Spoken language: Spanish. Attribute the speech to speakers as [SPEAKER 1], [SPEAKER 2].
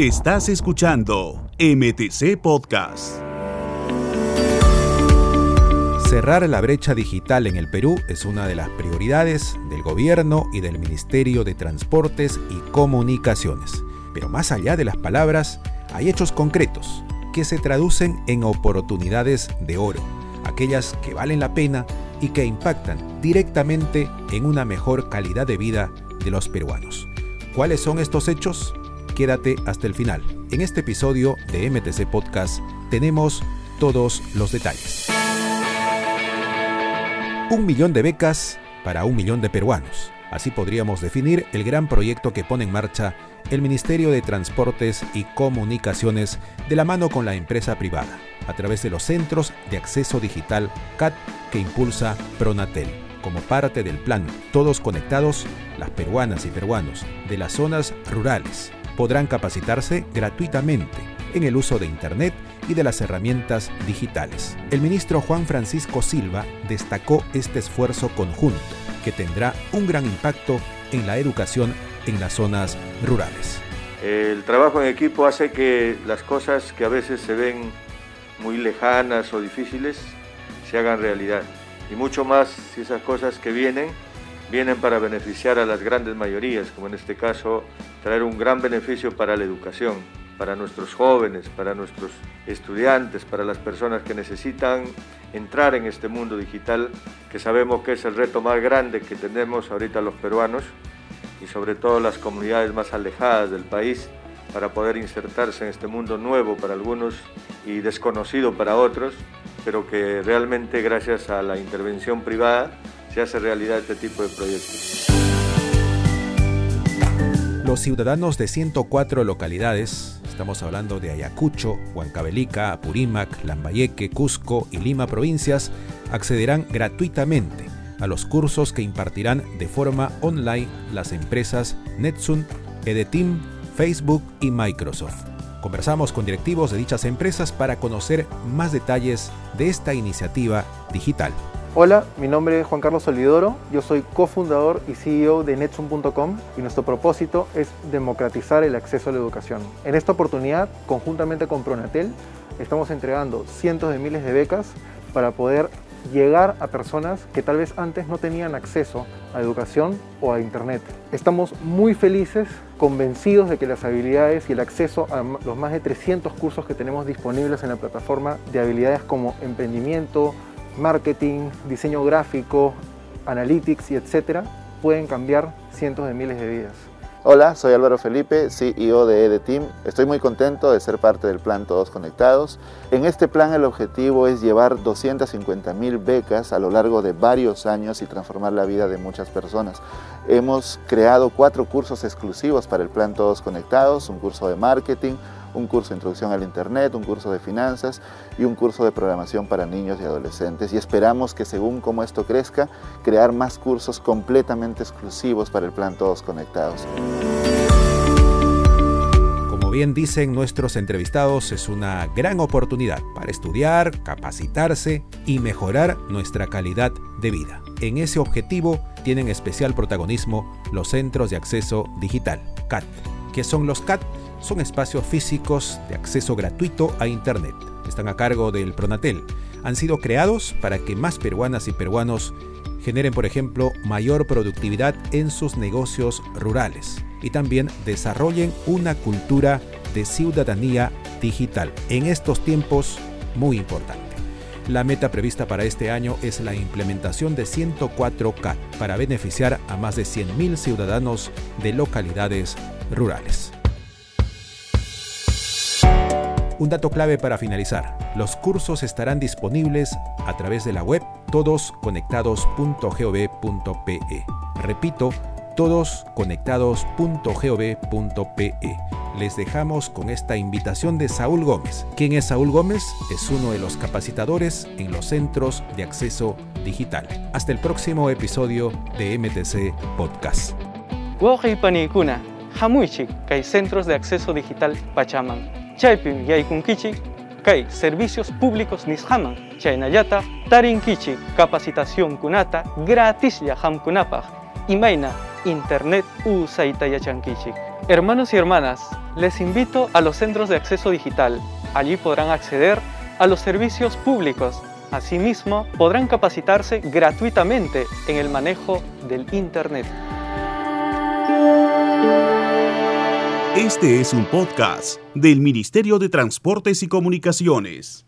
[SPEAKER 1] Estás escuchando MTC Podcast.
[SPEAKER 2] Cerrar la brecha digital en el Perú es una de las prioridades del gobierno y del Ministerio de Transportes y Comunicaciones. Pero más allá de las palabras, hay hechos concretos que se traducen en oportunidades de oro, aquellas que valen la pena y que impactan directamente en una mejor calidad de vida de los peruanos. ¿Cuáles son estos hechos? Quédate hasta el final. En este episodio de MTC Podcast tenemos todos los detalles. Un millón de becas para un millón de peruanos. Así podríamos definir el gran proyecto que pone en marcha el Ministerio de Transportes y Comunicaciones de la mano con la empresa privada, a través de los Centros de Acceso Digital CAT que impulsa Pronatel. Como parte del plan Todos Conectados, las peruanas y peruanos de las zonas rurales podrán capacitarse gratuitamente en el uso de Internet y de las herramientas digitales. El ministro Juan Francisco Silva destacó este esfuerzo conjunto que tendrá un gran impacto en la educación en las zonas rurales.
[SPEAKER 3] El trabajo en equipo hace que las cosas que a veces se ven muy lejanas o difíciles se hagan realidad. Y mucho más si esas cosas que vienen vienen para beneficiar a las grandes mayorías, como en este caso traer un gran beneficio para la educación para nuestros jóvenes, para nuestros estudiantes, para las personas que necesitan entrar en este mundo digital, que sabemos que es el reto más grande que tenemos ahorita los peruanos y sobre todo las comunidades más alejadas del país para poder insertarse en este mundo nuevo para algunos y desconocido para otros, pero que realmente gracias a la intervención privada se hace realidad este tipo de proyectos.
[SPEAKER 2] Los ciudadanos de 104 localidades Estamos hablando de Ayacucho, Huancavelica, Apurímac, Lambayeque, Cusco y Lima provincias, accederán gratuitamente a los cursos que impartirán de forma online las empresas Netsun, Edetim, Facebook y Microsoft. Conversamos con directivos de dichas empresas para conocer más detalles de esta iniciativa digital.
[SPEAKER 4] Hola, mi nombre es Juan Carlos Olvidoro, yo soy cofundador y CEO de Netsun.com y nuestro propósito es democratizar el acceso a la educación. En esta oportunidad, conjuntamente con Pronatel, estamos entregando cientos de miles de becas para poder llegar a personas que tal vez antes no tenían acceso a educación o a internet. Estamos muy felices, convencidos de que las habilidades y el acceso a los más de 300 cursos que tenemos disponibles en la plataforma de habilidades como emprendimiento, marketing, diseño gráfico, analytics y etcétera, pueden cambiar cientos de miles de vidas.
[SPEAKER 5] Hola, soy Álvaro Felipe, CEO de EDETEAM. Estoy muy contento de ser parte del plan Todos Conectados. En este plan el objetivo es llevar 250 mil becas a lo largo de varios años y transformar la vida de muchas personas. Hemos creado cuatro cursos exclusivos para el plan Todos Conectados, un curso de marketing, un curso de introducción al Internet, un curso de finanzas y un curso de programación para niños y adolescentes. Y esperamos que según cómo esto crezca, crear más cursos completamente exclusivos para el plan Todos Conectados.
[SPEAKER 2] Como bien dicen nuestros entrevistados, es una gran oportunidad para estudiar, capacitarse y mejorar nuestra calidad de vida. En ese objetivo tienen especial protagonismo los Centros de Acceso Digital, CAT. ¿Qué son los CAT? Son espacios físicos de acceso gratuito a Internet. Están a cargo del Pronatel. Han sido creados para que más peruanas y peruanos generen, por ejemplo, mayor productividad en sus negocios rurales y también desarrollen una cultura de ciudadanía digital en estos tiempos muy importante. La meta prevista para este año es la implementación de 104K para beneficiar a más de 100.000 ciudadanos de localidades rurales. Un dato clave para finalizar. Los cursos estarán disponibles a través de la web todosconectados.gov.pe. Repito, todosconectados.gov.pe. Les dejamos con esta invitación de Saúl Gómez. ¿Quién es Saúl Gómez? Es uno de los capacitadores en los centros de acceso digital. Hasta el próximo episodio de MTC Podcast.
[SPEAKER 6] Centros de Acceso Digital chaypi yaykunkichik kay servicios públicos nisqaman chaynallata tarinkichik capacitación kunata gratis hamkunapaq imayna Internet Usaita Yachankichik. Hermanos y hermanas, les invito a los centros de acceso digital. Allí podrán acceder a los servicios públicos. Asimismo, podrán capacitarse gratuitamente en el manejo del Internet.
[SPEAKER 1] Este es un podcast del Ministerio de Transportes y Comunicaciones.